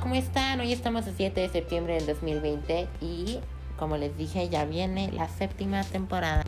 ¿cómo están? Hoy estamos a 7 de septiembre del 2020 y como les dije ya viene la séptima temporada.